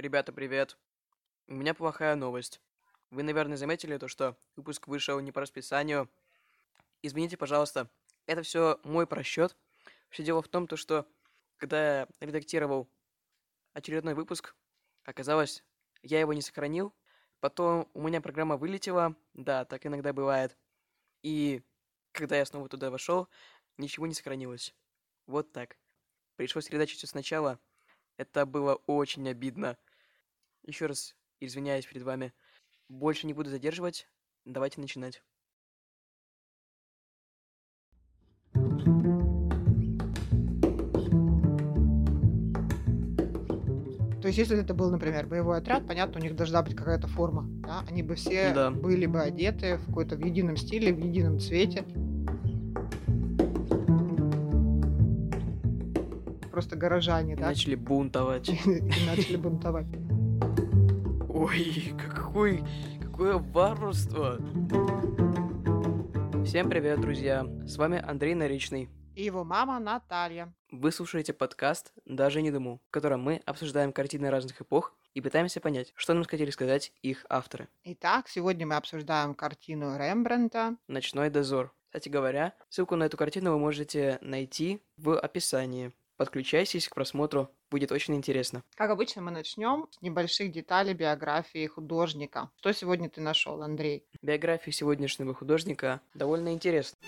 Ребята, привет. У меня плохая новость. Вы, наверное, заметили то, что выпуск вышел не по расписанию. Извините, пожалуйста, это все мой просчет. Все дело в том, то, что когда я редактировал очередной выпуск, оказалось, я его не сохранил. Потом у меня программа вылетела, да, так иногда бывает. И когда я снова туда вошел, ничего не сохранилось. Вот так. Пришлось редачить все сначала. Это было очень обидно. Еще раз извиняюсь перед вами. Больше не буду задерживать. Давайте начинать. То есть, если это был, например, боевой отряд, понятно, у них должна быть какая-то форма. Да? Они бы все Да. были бы одеты в какой-то в едином стиле, в едином цвете. Просто горожане, И да, начали бунтовать. и начали бунтовать. Ой, какой, какое варварство! Всем привет, друзья! С вами Андрей Наричный. И его мама Наталья. Вы слушаете подкаст «Даже не думу», в котором мы обсуждаем картины разных эпох и пытаемся понять, что нам хотели сказать их авторы. Итак, сегодня мы обсуждаем картину Рембрандта. «Ночной дозор». Кстати говоря, ссылку на эту картину вы можете найти в описании. Подключайтесь к просмотру, будет очень интересно. Как обычно, мы начнем с небольших деталей биографии художника. Что сегодня ты нашел, Андрей? Биография сегодняшнего художника довольно интересна.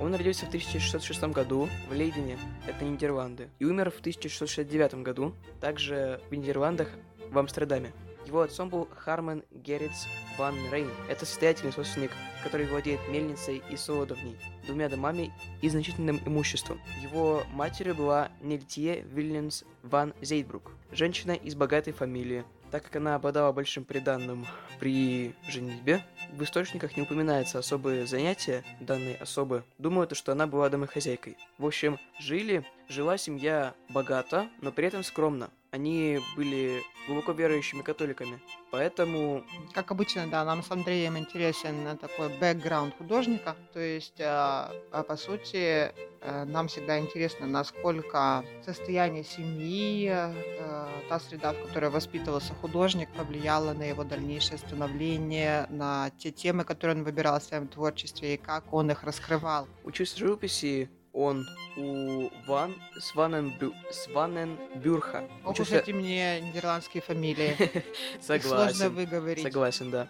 Он родился в 1606 году в Лейдене, это Нидерланды, и умер в 1669 году, также в Нидерландах, в Амстердаме. Его отцом был Хармен Герриц ван Рейн. Это состоятельный собственник, который владеет мельницей и солодовней, двумя домами и значительным имуществом. Его матерью была Нельтье Вильямс ван Зейдбрук, женщина из богатой фамилии. Так как она обладала большим приданным при женитьбе, в источниках не упоминается особые занятия данной особы. Думаю, то, что она была домохозяйкой. В общем, жили, жила семья богато, но при этом скромно. Они были глубоко верующими католиками. Поэтому Как обычно, да, нам с Андреем интересен э, такой бэкграунд художника. То есть, э, а по сути, э, нам всегда интересно, насколько состояние семьи, та среда, в которой воспитывался художник, повлияла на его дальнейшее становление, на те темы, которые он выбирал в своем творчестве, и как он их раскрывал. учился живописи он у Ван Сваненбю... Сваненбюрха. Ох уж Учился... эти мне нидерландские фамилии. Их сложно Согласен. выговорить. Согласен, да.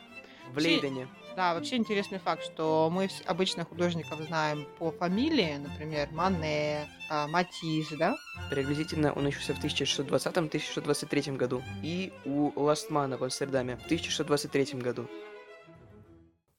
В Лейдене. Да, вообще интересный факт, что мы обычно художников знаем по фамилии, например, Мане, а, Матисс, да? Приблизительно он учился в 1620-1623 году. И у Ластмана в Амстердаме в 1623 году.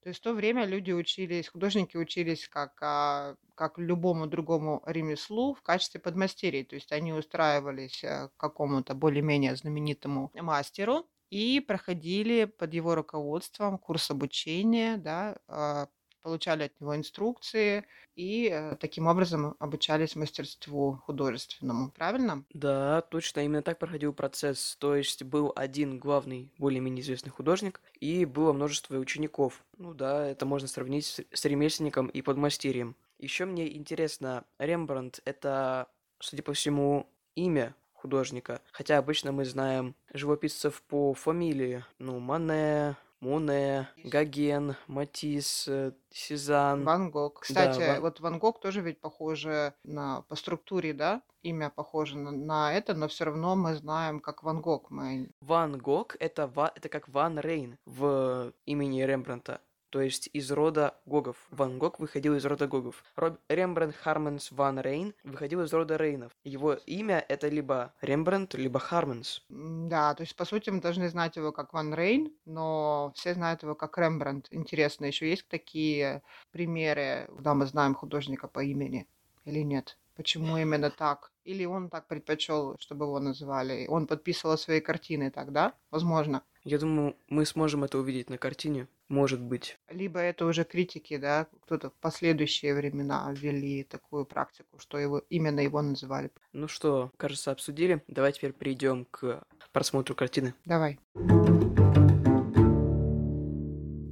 То есть в то время люди учились, художники учились как, а, как любому другому ремеслу в качестве подмастерий. То есть они устраивались э, к какому-то более-менее знаменитому мастеру и проходили под его руководством курс обучения, да, а, получали от него инструкции и э, таким образом обучались мастерству художественному. Правильно? Да, точно, именно так проходил процесс. То есть был один главный, более-менее известный художник, и было множество учеников. Ну да, это можно сравнить с, с ремесленником и подмастерьем. Еще мне интересно, Рембрандт — это, судя по всему, имя художника. Хотя обычно мы знаем живописцев по фамилии. Ну, Мане, Моне, Гоген, Матисс, э, Сезанн. Ван Гог. Да, Кстати, Ван- вот Ван Гог тоже ведь похоже на по структуре, да, имя похоже на, на это, но все равно мы знаем, как Ван Гог. Мы Ван Гог это, ва, это как Ван Рейн в имени Рембранта. То есть из рода Гогов. Ван Гог выходил из рода Гогов. Роб... Рембрандт Харменс Ван Рейн выходил из рода Рейнов. Его имя это либо Рембрандт, либо Харменс. Да, то есть, по сути, мы должны знать его как Ван Рейн, но все знают его как Рембрандт. Интересно, еще есть такие примеры, когда мы знаем художника по имени или нет? Почему именно так? Или он так предпочел, чтобы его называли? Он подписывал свои картины так, да? Возможно. Я думаю, мы сможем это увидеть на картине. Может быть. Либо это уже критики, да, кто-то в последующие времена ввели такую практику, что его именно его называли. Ну что, кажется, обсудили. Давай теперь перейдем к просмотру картины. Давай.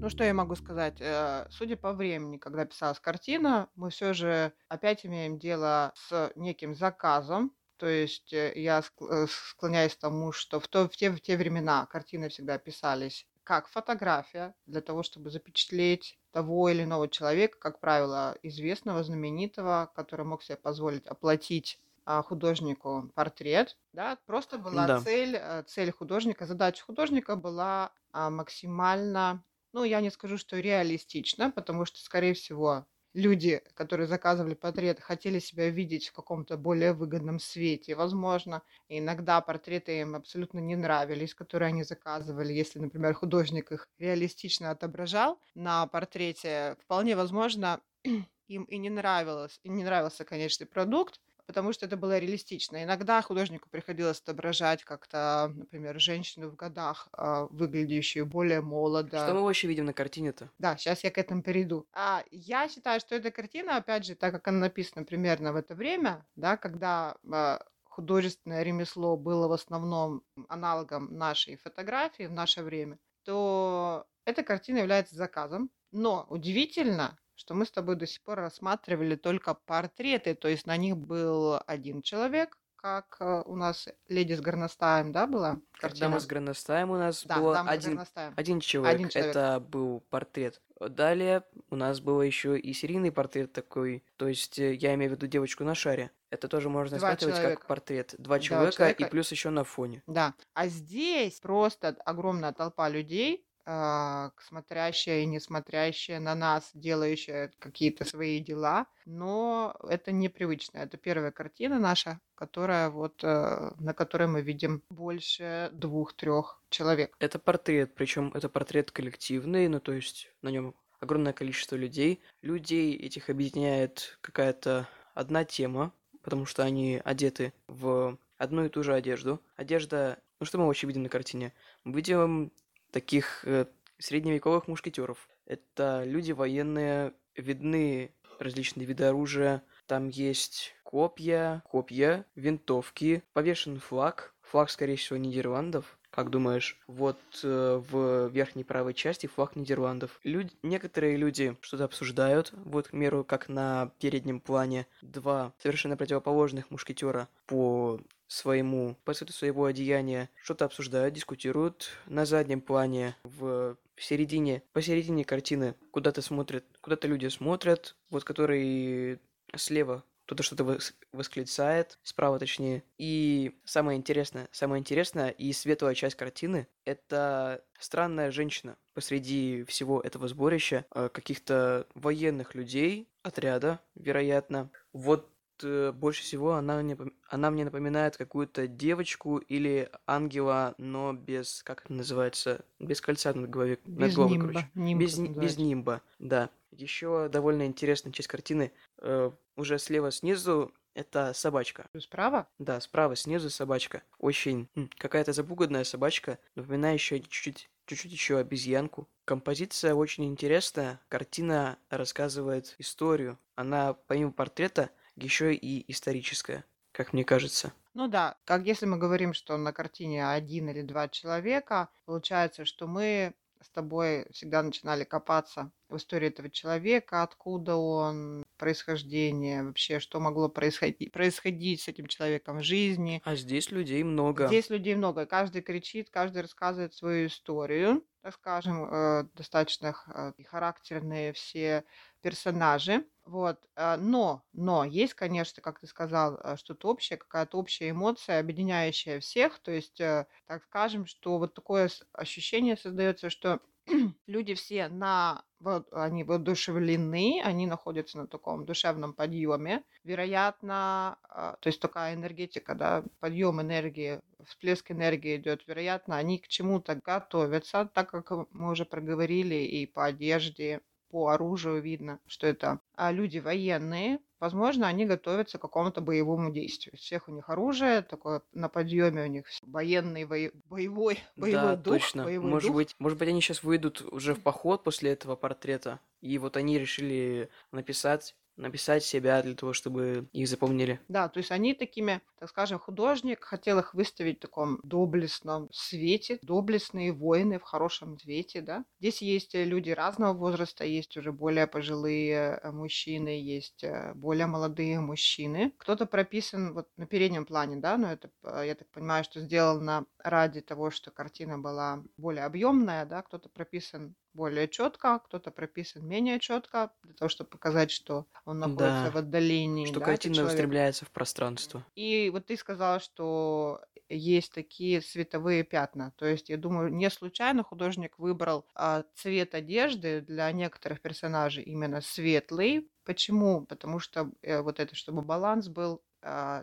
Ну что я могу сказать? Э, Судя по времени, когда писалась картина, мы все же опять имеем дело с неким заказом, То есть э, я э, склоняюсь к тому, что в, то, в, те, в те времена картины всегда писались как фотография для того, чтобы запечатлеть того или иного человека, как правило, известного, знаменитого, который мог себе позволить оплатить а, художнику портрет, да, просто была Да. цель, э, цель художника, задача художника была а, максимально, ну, я не скажу, что реалистично, потому что, скорее всего, люди, которые заказывали портрет, хотели себя видеть в каком-то более выгодном свете, возможно. Иногда портреты им абсолютно не нравились, которые они заказывали. Если, например, художник их реалистично отображал на портрете, вполне возможно, им и не нравилось, и не нравился конечный продукт, потому что это было реалистично. Иногда художнику приходилось отображать как-то, например, женщину в годах, а, выглядящую более молодо. Что мы вообще видим на картине-то? Да, сейчас я к этому перейду. А я считаю, что эта картина, опять же, так как она написана примерно в это время, да, когда а, художественное ремесло было в основном аналогом нашей фотографии в наше время, то эта картина является заказом. Но удивительно, что мы с тобой до сих пор рассматривали только портреты, то есть на них был один человек, как э, у нас леди с горностаем, да, была Когда мы с горностаем у нас Да, дама с один, один человек. Один человек. Это был портрет. Далее у нас было еще и серийный портрет такой. То есть э, я имею в виду девочку на шаре. Это тоже можно Два человека. как портрет. Два Два человека, и человека. плюс еще на фоне. Да. А здесь просто огромная толпа людей, смотрящая и не смотрящая на нас, делающая какие-то свои дела, но это непривычно. Это первая картина наша, которая вот, э, на которой мы видим больше двух-трех человек. Это портрет, причем это портрет коллективный, ну то есть на нем огромное количество людей. Людей этих объединяет какая-то одна тема, потому что они одеты в одну и ту же одежду. Одежда, ну что мы вообще видим на картине? Мы видим таких э, средневековых мушкетеров. Это люди военные, видны различные виды оружия. Там есть копья, копья, винтовки, повешен флаг. Флаг, скорее всего, Нидерландов. Как думаешь? Вот э, в верхней правой части флаг Нидерландов. Люд... Некоторые люди что-то обсуждают. Вот, к примеру, как на переднем плане два совершенно противоположных мушкетера по своему, по цвету своего одеяния что-то обсуждают, дискутируют. На заднем плане в середине, посередине картины куда-то смотрят, куда-то люди смотрят, вот который слева кто-то что-то вос- восклицает, справа точнее. И самое интересное, самое интересное и светлая часть картины — это странная женщина посреди всего этого сборища э, каких-то военных людей, отряда, вероятно. Вот э, больше всего она мне, она мне напоминает какую-то девочку или ангела, но без, как это называется, без кольца над головой, над Без головой, нимба. короче. Нимб Без, без нимба, да. Еще довольно интересная часть картины. э, уже слева снизу это собачка. Справа? Да, справа снизу собачка. Очень м, какая-то запуганная собачка, напоминающая чуть-чуть чуть-чуть еще обезьянку. Композиция очень интересная. Картина рассказывает историю. Она, помимо портрета, еще и историческая, как мне кажется. Ну да, как если мы говорим, что на картине один или два человека, получается, что мы с тобой всегда начинали копаться в истории этого человека, откуда он, происхождение, вообще, что могло происходить, происходить с этим человеком в жизни. А здесь людей много. Здесь людей много, каждый кричит, каждый рассказывает свою историю, так скажем, э, достаточно э, характерные все персонажи. Вот. э, Но, но есть, конечно, как ты сказал, э, что-то общее, какая-то общая эмоция, объединяющая всех. То есть, э, так скажем, что вот такое ощущение создается, что люди все на вот они воодушевлены, они находятся на таком душевном подъеме. Вероятно, а, то есть такая энергетика, да, подъем энергии, всплеск энергии идет. Вероятно, они к чему-то готовятся, так как мы уже проговорили и по одежде, по оружию видно, что это а, люди военные. Возможно, они готовятся к какому-то боевому действию. Всех у них оружие, такое на подъеме у них военный, боевой, боевой да, дух. точно. боевой может дух. быть, может быть, они сейчас выйдут уже в поход после этого портрета, и вот они решили написать написать себя для того, чтобы их запомнили. Да, то есть они такими, так скажем, художник хотел их выставить в таком доблестном свете, доблестные воины в хорошем свете, да. Здесь есть э, люди разного возраста, есть уже более пожилые э, мужчины, есть э, более молодые мужчины. Кто-то прописан вот на переднем плане, да, но это, я так понимаю, что сделано ради того, что картина была более объемная, да, кто-то прописан более четко, кто-то прописан менее четко, для того, чтобы показать, что он находится Да, в отдалении, что да, картина устремляется в пространство. И вот ты сказала, что есть такие световые пятна. То есть, я думаю, не случайно художник выбрал а, цвет одежды для некоторых персонажей именно светлый. Почему? Потому что э, вот это, чтобы баланс был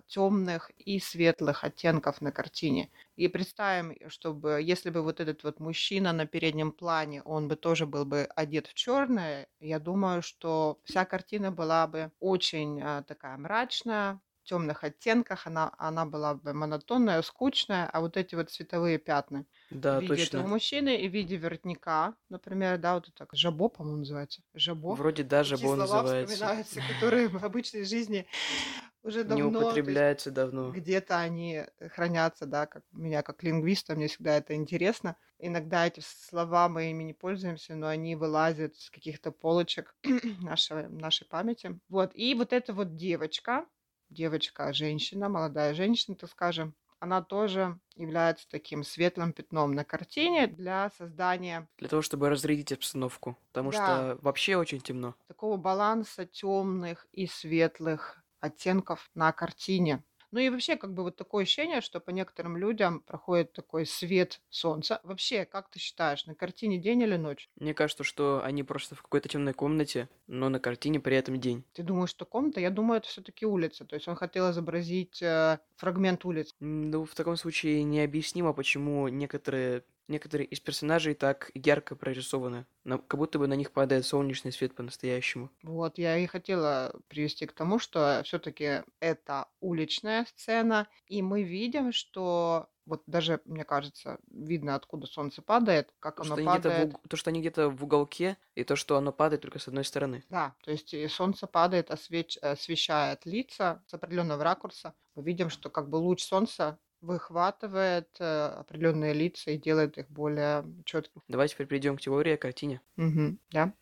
темных и светлых оттенков на картине. И представим, чтобы если бы вот этот вот мужчина на переднем плане, он бы тоже был бы одет в черное, я думаю, что вся картина была бы очень а, такая мрачная, в темных оттенках, она, она была бы монотонная, скучная, а вот эти вот цветовые пятна в Да, виде этого точно. мужчины и в виде воротника, например, да, вот это жабо, по-моему, называется, жабо. Вроде даже Такие Бон слова называется. вспоминаются, которые в обычной жизни уже Не давно, есть употребляется давно. где-то они хранятся, да, как меня как лингвиста, мне всегда это интересно. Иногда эти слова мы ими не пользуемся, но они вылазят с каких-то полочек нашей, нашей памяти. Вот, и вот эта вот девочка, девочка, женщина, молодая женщина, так скажем, она тоже является таким светлым пятном на картине для создания Для того, чтобы разрядить обстановку. Потому Да. что вообще очень темно. такого баланса темных и светлых оттенков на картине. Ну и вообще, как бы вот такое ощущение, что по некоторым людям проходит такой свет солнца. Вообще, как ты считаешь, на картине день или ночь? Мне кажется, что они просто в какой-то темной комнате, но на картине при этом день. Ты думаешь, что комната? Я думаю, это все-таки улица. То есть он хотел изобразить э, фрагмент улицы. М, Ну, в таком случае необъяснимо, почему некоторые, некоторые из персонажей так ярко прорисованы. Как будто бы на них падает солнечный свет по-настоящему. Вот, я и хотела привести к тому, что все-таки это уличная сцена, и мы видим, что вот даже, мне кажется, видно, откуда солнце падает, как То, оно что в, падает. уг- то, что они где-то в уголке, и то, что оно падает только с одной стороны. Да, то есть и солнце падает, освеч- освещает лица с определенного ракурса. Мы видим, что как бы луч солнца выхватывает э, определенные лица и делает их более четкими. Давайте теперь перейдем к теории о картине. Мгм, да.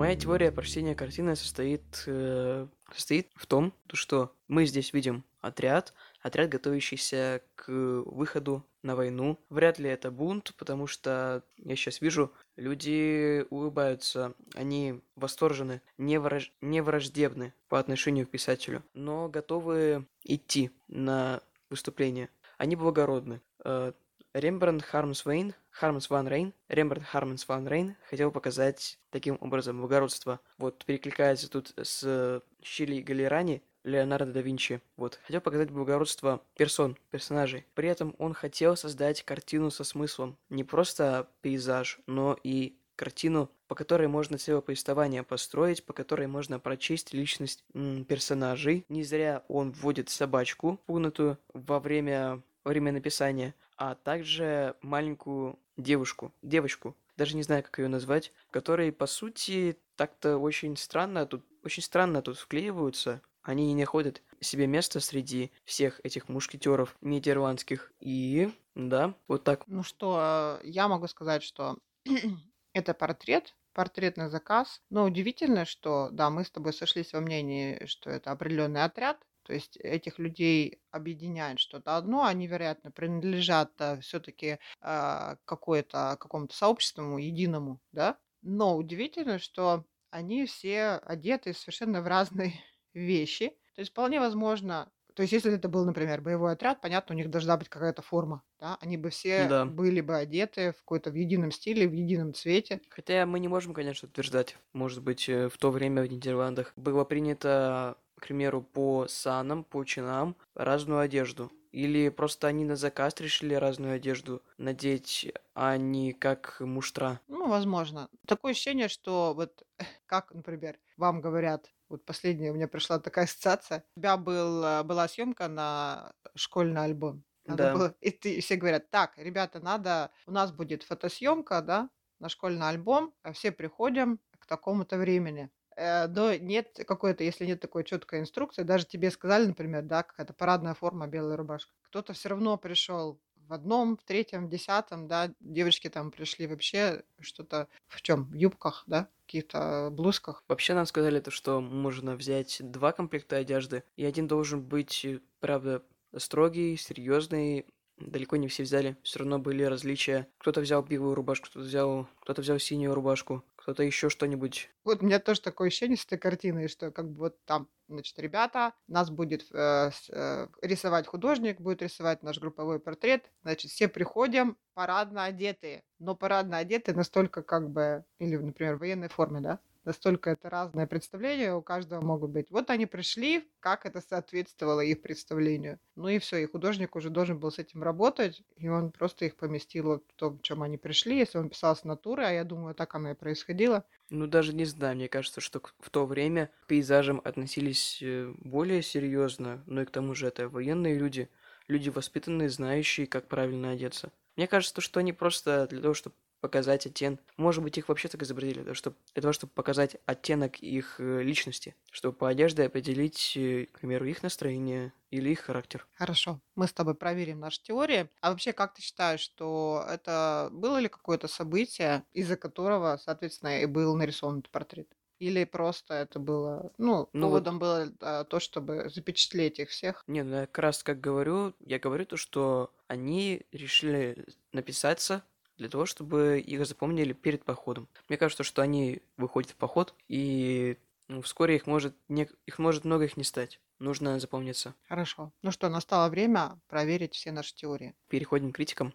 Моя теория прочтения картины состоит, э, состоит в том, то, что мы здесь видим отряд, отряд, готовящийся к выходу на войну. Вряд ли это бунт, потому что я сейчас вижу, люди улыбаются, они восторжены, не, враж- не враждебны по отношению к писателю, но готовы идти на выступление. Они благородны. Э, Рембрандт Хармс Вейн, Хармс Ван Рейн, Рембрандт Хармс Ван Рейн хотел показать таким образом благородство. Вот, перекликается тут с Щили Галерани, Леонардо да Винчи. Вот, хотел показать благородство персон, персонажей. При этом он хотел создать картину со смыслом. Не просто пейзаж, но и картину, по которой можно целое повествование построить, по которой можно прочесть личность персонажей. Не зря он вводит собачку, пугнутую во время, во время написания, а также маленькую девушку, девочку, даже не знаю, как ее назвать, которые, по сути, так-то очень странно тут, очень странно тут вклеиваются. Они не находят себе места среди всех этих мушкетеров нидерландских. И, да, вот так. Ну что, э, я могу сказать, что это портрет, портретный заказ. Но удивительно, что, да, мы с тобой сошлись во мнении, что это определенный отряд, то есть этих людей объединяет что-то одно, они, вероятно, принадлежат все-таки какое-то какому-то сообществу единому, да. Но удивительно, что они все одеты совершенно в разные вещи. То есть вполне возможно, то есть если это был, например, боевой отряд, понятно, у них должна быть какая-то форма, да, они бы все Да. были бы одеты в какой-то в едином стиле, в едином цвете. Хотя мы не можем, конечно, утверждать. Может быть, э, в то время в Нидерландах было принято, к примеру, по санам, по чинам разную одежду. Или просто они на заказ решили разную одежду надеть, а не как муштра. Ну, возможно. Такое ощущение, что вот как, например, вам говорят, вот последняя у меня пришла такая ассоциация, у тебя был, э, была съемка на школьный альбом. Надо Да. было, и, ты, и все говорят, так, ребята, надо, у нас будет фотосъемка, да, на школьный альбом, а все приходим к такому-то времени. Э, но нет какой-то, если нет такой четкой инструкции, даже тебе сказали, например, да, какая-то парадная форма, белая рубашка. Кто-то все равно пришел в одном, в третьем, в десятом, да, девочки там пришли вообще что-то в чем, в юбках, да, каких-то блузках. Вообще нам сказали то, что можно взять два комплекта одежды, и один должен быть, правда, строгий, серьезный, далеко не все взяли. Все равно были различия. Кто-то взял белую рубашку, кто-то взял, кто-то взял синюю рубашку, кто-то еще что-нибудь. Вот у меня тоже такое ощущение с этой картиной, что как бы вот там, значит, ребята, нас будет э, э, рисовать художник, будет рисовать наш групповой портрет, значит, все приходим парадно одетые, но парадно одетые настолько как бы, или, например, в военной форме, да, настолько это разное представление у каждого могут быть. Вот они пришли, как это соответствовало их представлению. Ну и все, и художник уже должен был с этим работать, и он просто их поместил вот в том, в чем они пришли. Если он писал с натуры, а я думаю, так оно и происходило. Ну, даже не знаю, мне кажется, что в то время к пейзажам относились э, более серьезно, но и к тому же это военные люди, люди воспитанные, знающие, как правильно одеться. Мне кажется, что они просто для того, чтобы показать оттенок. Может быть, их вообще так изобразили, чтобы, для того, чтобы показать оттенок их э, личности, чтобы по одежде определить, э, к примеру, их настроение или их характер. Хорошо, мы с тобой проверим наши теории. А вообще, как ты считаешь, что это было ли какое-то событие, из-за которого, соответственно, и был нарисован этот портрет? Или просто это было, ну, ну поводом вот... было а, то, чтобы запечатлеть их всех? Не, ну я как раз как говорю, я говорю то, что они решили написаться для того, чтобы их запомнили перед походом. Мне кажется, что они выходят в поход, и ну, вскоре их может, не, их может много их не стать. Нужно запомниться. Хорошо. Ну что, настало время проверить все наши теории. Переходим к критикам.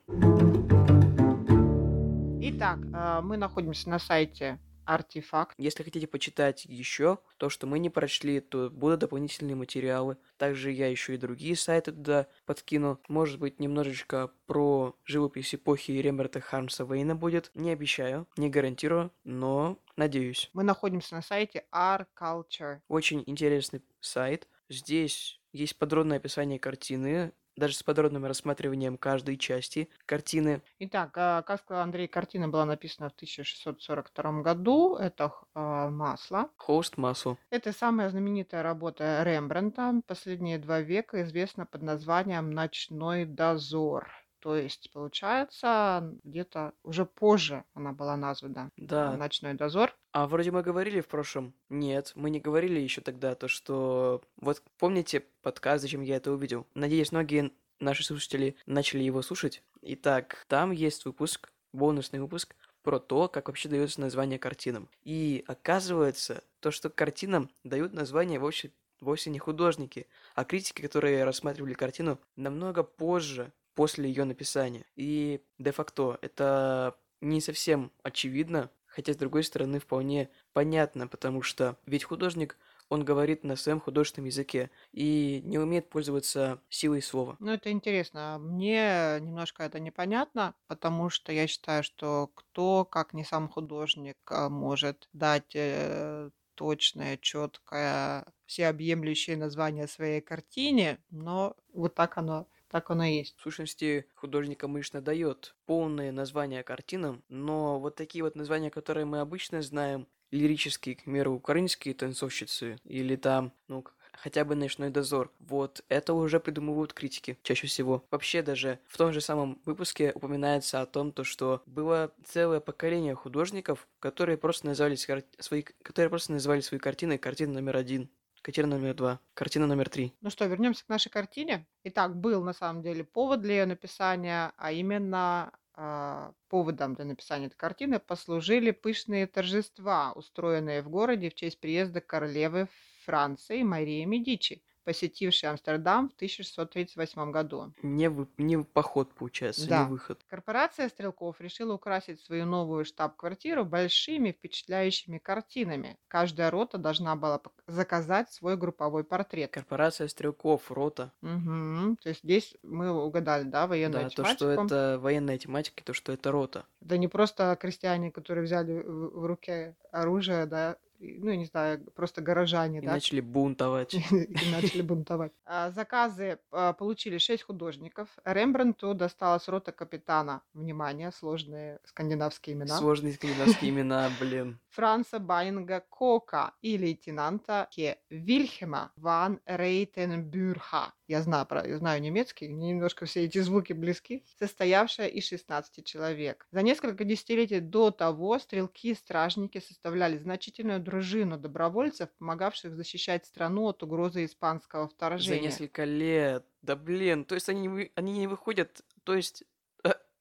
Итак, а, мы находимся на сайте артефакт. Если хотите почитать еще то, что мы не прочли, то будут дополнительные материалы. Также я еще и другие сайты туда подкину. Может быть, немножечко про живопись эпохи Ремберта Хармса Вейна будет. Не обещаю, не гарантирую, но надеюсь. Мы находимся на сайте Art Culture. Очень интересный сайт. Здесь есть подробное описание картины, даже с подробным рассматриванием каждой части картины. Итак, а, как сказал Андрей, картина была написана в 1642 году. Это э, масло. Холст масло. Это самая знаменитая работа Рембрандта. Последние два века известна под названием «Ночной дозор». То есть, получается, где-то уже позже она была названа. Да. Ночной дозор. А вроде мы говорили в прошлом. Нет, мы не говорили еще тогда то, что... Вот помните подкаст, зачем я это увидел? Надеюсь, многие наши слушатели начали его слушать. Итак, там есть выпуск, бонусный выпуск, про то, как вообще дается название картинам. И оказывается, то, что картинам дают название вовсе, вовсе не художники, а критики, которые рассматривали картину намного позже, после ее написания. И де-факто это не совсем очевидно, хотя с другой стороны вполне понятно, потому что ведь художник он говорит на своем художественном языке и не умеет пользоваться силой слова. Ну, это интересно. Мне немножко это непонятно, потому что я считаю, что кто, как не сам художник, а, может дать э, точное, четкое, всеобъемлющее название своей картине, но вот так оно так оно и есть. В сущности, художник обычно дает полное название картинам, но вот такие вот названия, которые мы обычно знаем, лирические, к примеру, украинские танцовщицы, или там, ну, хотя бы «Ночной дозор». Вот это уже придумывают критики чаще всего. Вообще даже в том же самом выпуске упоминается о том, то, что было целое поколение художников, которые просто называли свои, которые просто называли свои картины картины номер один. Картина номер два. Картина номер три. Ну что, вернемся к нашей картине. Итак, был на самом деле повод для ее написания, а именно э, поводом для написания этой картины послужили пышные торжества, устроенные в городе в честь приезда королевы Франции Марии Медичи посетивший Амстердам в 1638 году. Не, вы, не поход, получается, да. не выход. Корпорация Стрелков решила украсить свою новую штаб-квартиру большими впечатляющими картинами. Каждая рота должна была заказать свой групповой портрет. Корпорация Стрелков, рота. Угу. То есть здесь мы угадали, да, военную да, тематику. то, что это военная тематика, то, что это рота. Это не просто крестьяне, которые взяли в, в руке оружие, да, ну, я не знаю, просто горожане, и да? начали бунтовать. И начали бунтовать. А, заказы а, получили шесть художников. Рембрандту досталась рота капитана. Внимание, сложные скандинавские имена. Сложные скандинавские имена, блин. Франца Байнга Кока и лейтенанта Ке Вильхема ван Рейтенбюрха. Я знаю, про, я знаю немецкий, мне немножко все эти звуки близки. Состоявшая из 16 человек. За несколько десятилетий до того стрелки и стражники составляли значительную дружину добровольцев, помогавших защищать страну от угрозы испанского вторжения. За несколько лет. Да блин, то есть они они не выходят, то есть...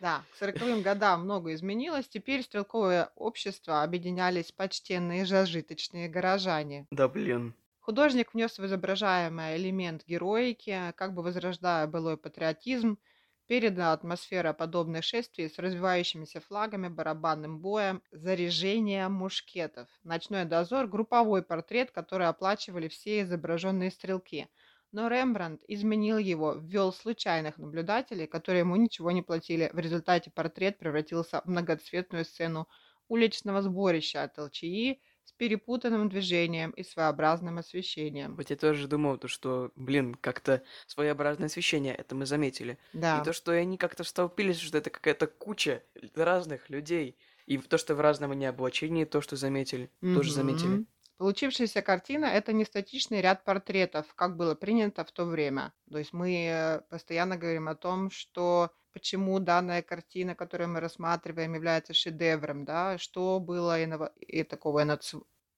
Да, к сороковым годам много изменилось. Теперь стрелковое общество объединялись почтенные зажиточные горожане. Да блин. Художник внес в изображаемый элемент героики, как бы возрождая былой патриотизм, передана атмосфера подобных шествий с развивающимися флагами, барабанным боем, заряжением мушкетов. Ночной дозор – групповой портрет, который оплачивали все изображенные стрелки. Но Рембрандт изменил его, ввел случайных наблюдателей, которые ему ничего не платили. В результате портрет превратился в многоцветную сцену уличного сборища от ЛЧИ с перепутанным движением и своеобразным освещением. Вот я тоже думал, то, что, блин, как-то своеобразное освещение, это мы заметили. Да. И то, что они как-то столпились, что это какая-то куча разных людей. И то, что в разном они облачении, то, что заметили, тоже заметили. Получившаяся картина – это не статичный ряд портретов, как было принято в то время. То есть мы постоянно говорим о том, что почему данная картина, которую мы рассматриваем, является шедевром, да, что было иннова- и такого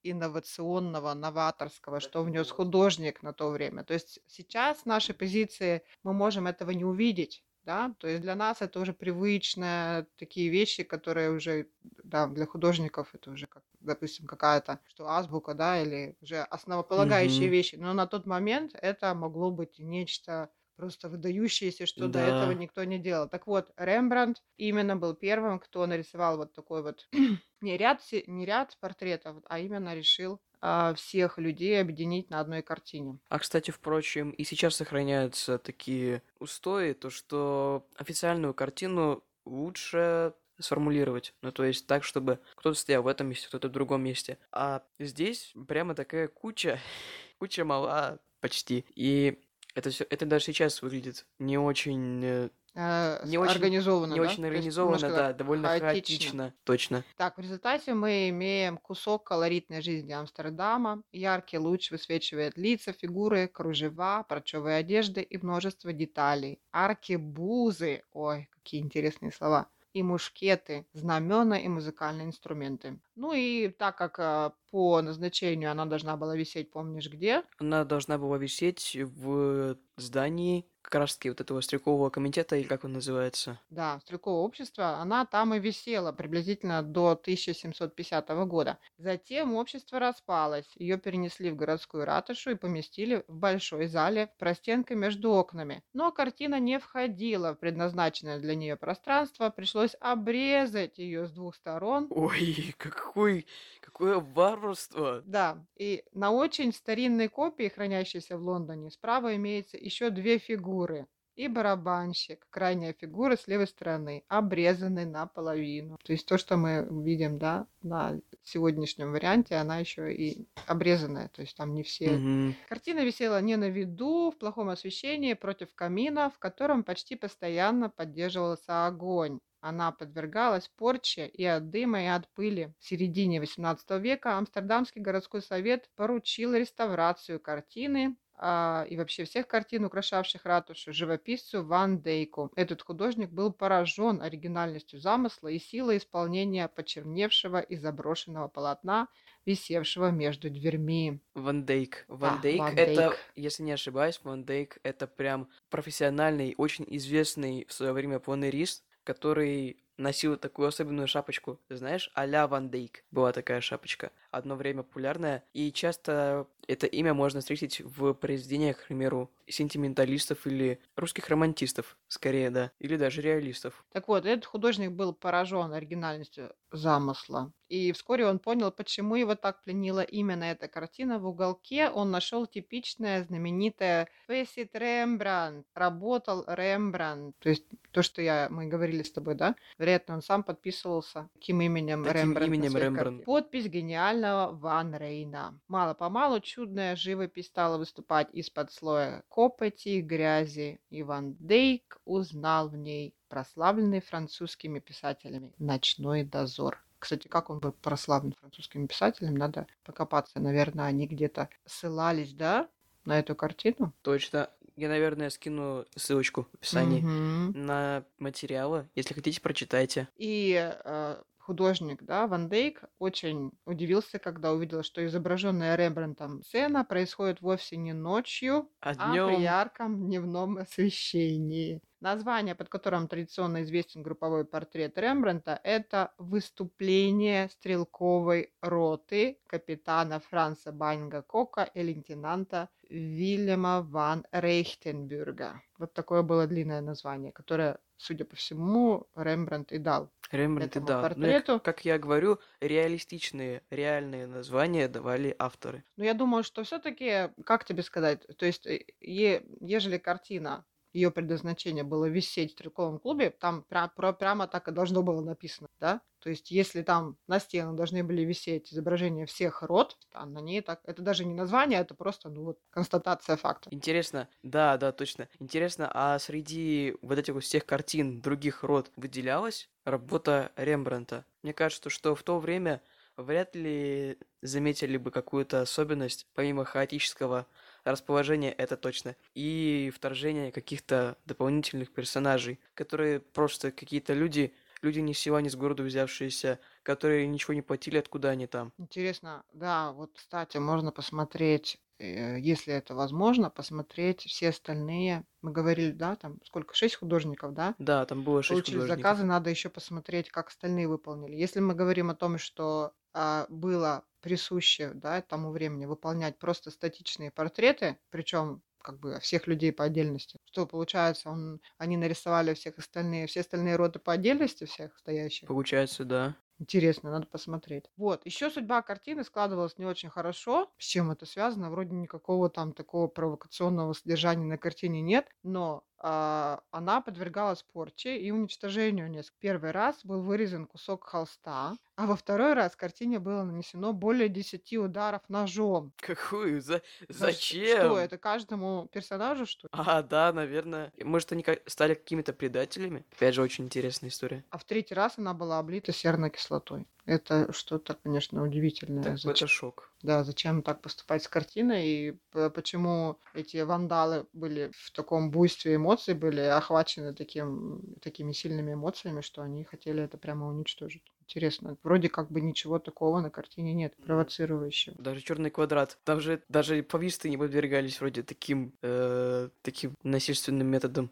инновационного, новаторского, что внес художник на то время. То есть сейчас с нашей позиции мы можем этого не увидеть, да, то есть для нас это уже привычные такие вещи, которые уже, да, для художников это уже как, допустим, какая-то, что азбука, да, или уже основополагающие Мгм. вещи. Но на тот момент это могло быть нечто просто выдающееся, что до этого Да. никто не делал. Так вот, Рембрандт именно был первым, кто нарисовал вот такой вот не ряд, не ряд портретов, а именно решил а, всех людей объединить на одной картине. А, кстати, впрочем, и сейчас сохраняются такие устои, то что официальную картину лучше сформулировать. Ну, то есть так, чтобы кто-то стоял в этом месте, кто-то в другом месте. А здесь прямо такая куча, куча мала почти. И это все, это даже сейчас выглядит не очень, э, Э, Не очень- организованно, не да? очень есть организованно, немножко да, довольно хаотично. хаотично. Точно. Так, в результате мы имеем кусок колоритной жизни Амстердама. Яркий луч высвечивает лица, фигуры, кружева, парчевые одежды и множество деталей. Аркебузы, ой, какие интересные слова, и мушкеты, знамена и музыкальные инструменты. Ну и так как э, по назначению она должна была висеть, помнишь где? Она должна была висеть в здании как раз таки вот этого стрелкового комитета, или как он называется. Да, стрелковое общество, она там и висела приблизительно до 1750 года. Затем общество распалось, ее перенесли в городскую ратушу и поместили в большой зале в простенке между окнами. Но картина не входила в предназначенное для нее пространство, пришлось обрезать ее с двух сторон. Ой, какой, какое варварство! Да, и на очень старинной копии, хранящейся в Лондоне, справа имеется еще две фигуры. И барабанщик, крайняя фигура с левой стороны, обрезанный наполовину. То есть то, что мы видим, да, на сегодняшнем варианте, она еще и обрезанная, то есть там не все. Мгм. Картина висела не на виду, в плохом освещении, против камина, в котором почти постоянно поддерживался огонь. Она подвергалась порче и от дыма, и от пыли. В середине XVIII века Амстердамский городской совет поручил реставрацию картины а, и вообще всех картин, украшавших ратушу, живописцу Ван Дейку. Этот художник был поражен оригинальностью замысла и силой исполнения почерневшего и заброшенного полотна, висевшего между дверьми. Ван Дейк. Ван Да, Дейк Ван это, Дейк. если не ошибаюсь, Ван Дейк это прям профессиональный, очень известный в свое время планерист, который носил такую особенную шапочку, знаешь, а-ля Ван Дейк была такая шапочка, одно время популярная, и часто это имя можно встретить в произведениях, к примеру, сентименталистов или русских романтистов, скорее, да, или даже реалистов. Так вот, этот художник был поражен оригинальностью замысла. И вскоре он понял, почему его так пленила именно эта картина. В уголке он нашел типичное знаменитое «Фесит Рембрандт». Работал Рембрандт. То есть то, что я, мы говорили с тобой, да? Вероятно, он сам подписывался таким именем Таким Рембрандт. именем Рембрандт. Подпись гениального Ван Рейна. Мало-помалу чудная живопись стала выступать из-под слоя копоти и грязи. И Ван Дейк узнал в ней прославленный французскими писателями «Ночной дозор». Кстати, как он был прославлен французским писателем, надо покопаться. Наверное, они где-то ссылались, да, на эту картину? Точно. Я, наверное, скину ссылочку в описании Мгм. на материалы. Если хотите, прочитайте. И э, художник, да, Ван Дейк очень удивился, когда увидел, что изображенная Рембрандтом сцена происходит вовсе не ночью, А а при ярком дневном освещении. Название, под которым традиционно известен групповой портрет Рембрандта, это «Выступление стрелковой роты капитана Франца Банга Кока и лейтенанта Вильяма ван Рейхтенбюрга». Вот такое было длинное название, которое, судя по всему, Рембрандт и дал Рембрандт и этому да. Ну, портрету. как я говорю, реалистичные, реальные названия давали авторы. Но я думаю, что все-таки, как тебе сказать, то есть, э, е- ежели картина, ее предназначение было висеть в стрелковом клубе, там пря- про- прямо так и должно было написано, да? То есть, если там на стенах должны были висеть изображения всех род, а на ней так, это даже не название, это просто, ну вот, констатация факта. Интересно, да, да, точно. Интересно, а среди вот этих вот всех картин других род выделялась работа Рембрандта? Мне кажется, что в то время вряд ли заметили бы какую-то особенность, помимо хаотического расположения, это точно, и вторжение каких-то дополнительных персонажей, которые просто какие-то люди, люди ни с села, ни с города взявшиеся, которые ничего не платили, откуда они там. Интересно, да, вот, кстати, можно посмотреть, э, если это возможно, посмотреть все остальные. Мы говорили, да, там сколько, шесть художников, да? Да, там было шесть получили художников. заказы, надо еще посмотреть, как остальные выполнили. Если мы говорим о том, что а, было присуще да, тому времени выполнять просто статичные портреты, причем как бы всех людей по отдельности. Что получается, он, они нарисовали всех остальные, все остальные роды по отдельности всех стоящих. Получается, да. Интересно, надо посмотреть. Вот, еще судьба картины складывалась не очень хорошо. С чем это связано? Вроде никакого там такого провокационного содержания на картине нет, но она подвергалась порче и уничтожению. Первый раз был вырезан кусок холста, а во второй раз картине было нанесено более 10 ударов ножом. Какую? За... Зачем? Что, это каждому персонажу, что ли? А, да, наверное. Может, они стали какими-то предателями? Опять же, очень интересная история. А в третий раз она была облита серной кислотой. Это что-то, конечно, удивительное. Так, Зачем? это шок. Да, зачем так поступать с картиной и п- почему эти вандалы были в таком буйстве эмоций, были охвачены таким, такими сильными эмоциями, что они хотели это прямо уничтожить. Интересно. Вроде как бы ничего такого на картине нет, провоцирующего. Даже черный квадрат. Там же даже повисты не подвергались вроде таким, э, таким насильственным методом.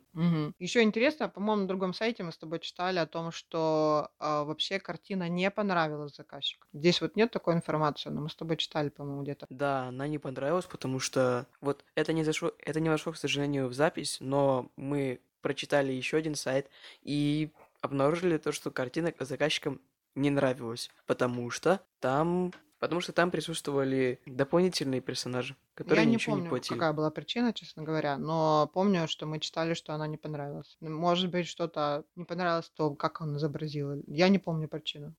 Еще интересно, по-моему, на другом сайте мы с тобой читали о том, что а, вообще картина не понравилась заказчику. Здесь вот нет такой информации, но мы с тобой читали, по-моему, где-то. Да, она не понравилась, потому что вот это не зашло, это не вошло, к сожалению, в запись, но мы прочитали еще один сайт и обнаружили то, что картина заказчикам не нравилась, потому что там, потому что там присутствовали дополнительные персонажи, которые Я не ничего не, помню, платили. какая была причина, честно говоря, но помню, что мы читали, что она не понравилась. Может быть, что-то не понравилось то, как он изобразил. Я не помню причину.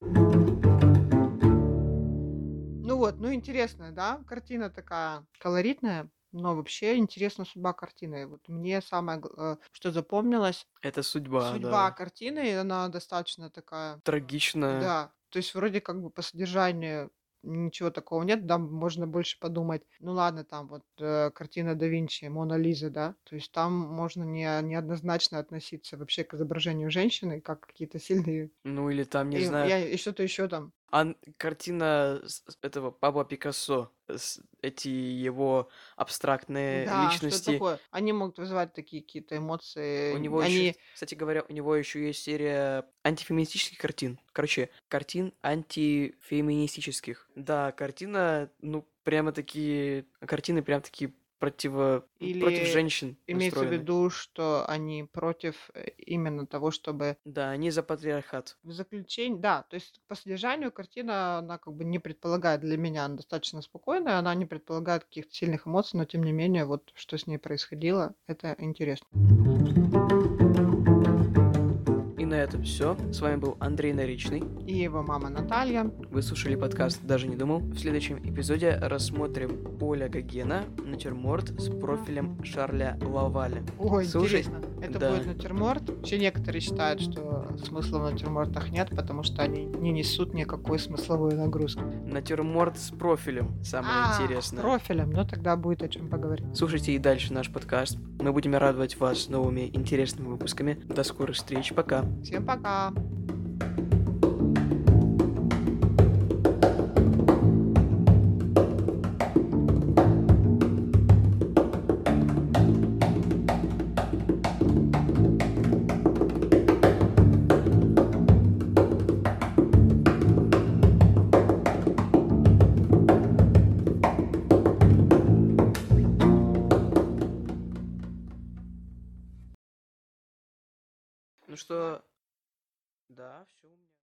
Ну вот, ну интересно, да? Картина такая колоритная, но вообще интересна судьба картины. Вот мне самое, э, что запомнилось, Это судьба, судьба да. картины, и она достаточно такая Трагичная. да, то есть вроде как бы по содержанию ничего такого нет, да, можно больше подумать, ну ладно, там вот э, картина да Винчи, Мона Лиза, да, то есть там можно не, неоднозначно относиться вообще к изображению женщины, как какие-то сильные, Ну или там, не и, знаю, я- и что-то еще там. А картина этого Пабло Пикассо, с- эти его абстрактные Да, что личности. такое? Они могут вызывать такие какие-то эмоции. У него Они, еще, кстати говоря, у него еще есть серия антифеминистических картин. Короче, картин антифеминистических. Да, картина, ну, прямо такие, картины прям такие противо, ну, против Или женщин имеется в настроены. виду, что они против э, именно того, чтобы Да, они за патриархат. В заключение, да, то есть по содержанию картина, она как бы не предполагает для меня, она достаточно спокойная, она не предполагает каких-то сильных эмоций, но тем не менее, вот что с ней происходило, это интересно. На этом все. С вами был Андрей Наричный. И его мама Наталья. Вы слушали подкаст «Даже не думал». В следующем эпизоде рассмотрим Поля Гогена, натюрморт с профилем Шарля Лаваля. Ой, Слушай, интересно. Это да. будет натюрморт. Вообще некоторые считают, что смысла в натюрмортах нет, потому что они не несут никакой смысловой нагрузки. Натюрморт с профилем. Самое А, интересное. С профилем, ну тогда будет о чем поговорить. Слушайте и дальше наш подкаст. Мы будем радовать вас новыми интересными выпусками. До скорых встреч. Пока. Всем пока! Что... Да, все у меня.